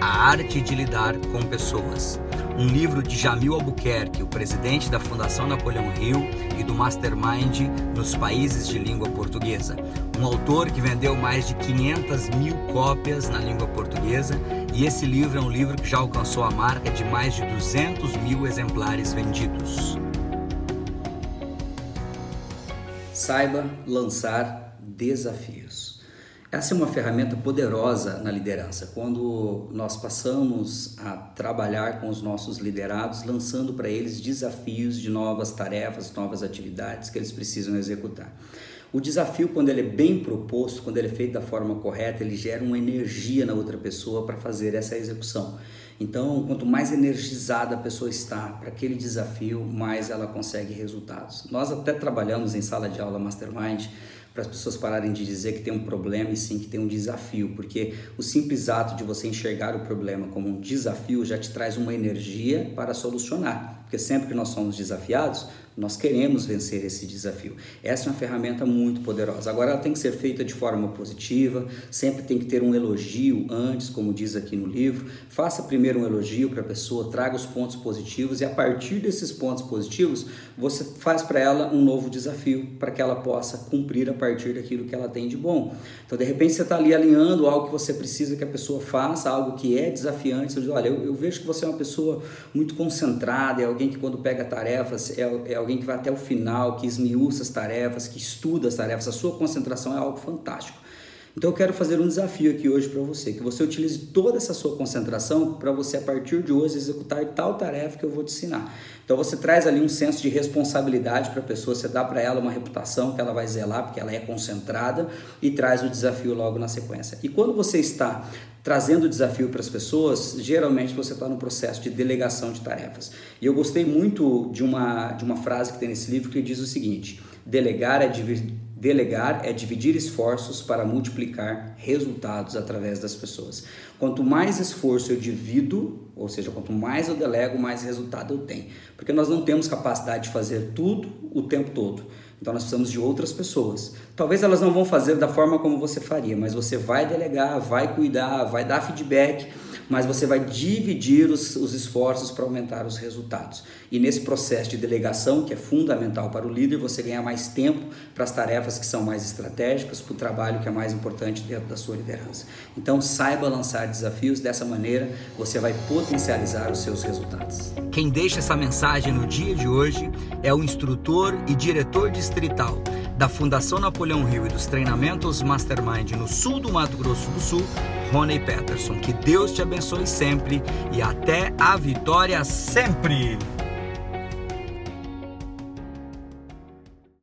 A Arte de Lidar com Pessoas. Um livro de Jamil Albuquerque, o presidente da Fundação Napoleão Hill e do Mastermind nos países de língua portuguesa. Um autor que vendeu mais de 500 mil cópias na língua portuguesa e esse livro é um livro que já alcançou a marca de mais de 200 mil exemplares vendidos. Saiba lançar desafios. Essa é uma ferramenta poderosa na liderança. Quando nós passamos a trabalhar com os nossos liderados, lançando para eles desafios de novas tarefas, novas atividades que eles precisam executar. O desafio, quando ele é bem proposto, quando ele é feito da forma correta, ele gera uma energia na outra pessoa para fazer essa execução. Então, quanto mais energizada a pessoa está para aquele desafio, mais ela consegue resultados. Nós até trabalhamos em sala de aula Mastermind para as pessoas pararem de dizer que tem um problema e sim que tem um desafio, porque o simples ato de você enxergar o problema como um desafio já te traz uma energia para solucionar, porque sempre que nós somos desafiados, nós queremos vencer esse desafio. Essa é uma ferramenta muito poderosa. Agora, ela tem que ser feita de forma positiva, sempre tem que ter um elogio antes, como diz aqui no livro. Faça primeiro um elogio para a pessoa, traga os pontos positivos e a partir desses pontos positivos, você faz para ela um novo desafio para que ela possa cumprir a partir daquilo que ela tem de bom. Então, de repente, você está ali alinhando algo que você precisa que a pessoa faça, algo que é desafiante. Você diz: Olha, eu, eu vejo que você é uma pessoa muito concentrada, é alguém que, quando pega tarefas, é, é alguém que vai até o final, que esmiuça as tarefas, que estuda as tarefas, a sua concentração é algo fantástico. Então eu quero fazer um desafio aqui hoje para você, que você utilize toda essa sua concentração para você a partir de hoje executar tal tarefa que eu vou te ensinar. Então você traz ali um senso de responsabilidade para a pessoa, você dá para ela uma reputação que ela vai zelar porque ela é concentrada e traz o desafio logo na sequência. E quando você está trazendo desafio para as pessoas, geralmente você está no processo de delegação de tarefas. E eu gostei muito de uma, de uma frase que tem nesse livro que diz o seguinte: delegar é dividir Delegar é dividir esforços para multiplicar resultados através das pessoas. Quanto mais esforço eu divido, ou seja, quanto mais eu delego, mais resultado eu tenho. Porque nós não temos capacidade de fazer tudo o tempo todo. Então nós precisamos de outras pessoas. Talvez elas não vão fazer da forma como você faria, mas você vai delegar, vai cuidar, vai dar feedback mas você vai dividir os, os esforços para aumentar os resultados. E nesse processo de delegação, que é fundamental para o líder, você ganha mais tempo para as tarefas que são mais estratégicas, para o trabalho que é mais importante dentro da sua liderança. Então, saiba lançar desafios, dessa maneira você vai potencializar os seus resultados. Quem deixa essa mensagem no dia de hoje é o instrutor e diretor distrital da Fundação Napoleão Rio e dos treinamentos Mastermind no sul do Mato Grosso do Sul, Rony Peterson. Que Deus te abençoe sempre e até a vitória sempre!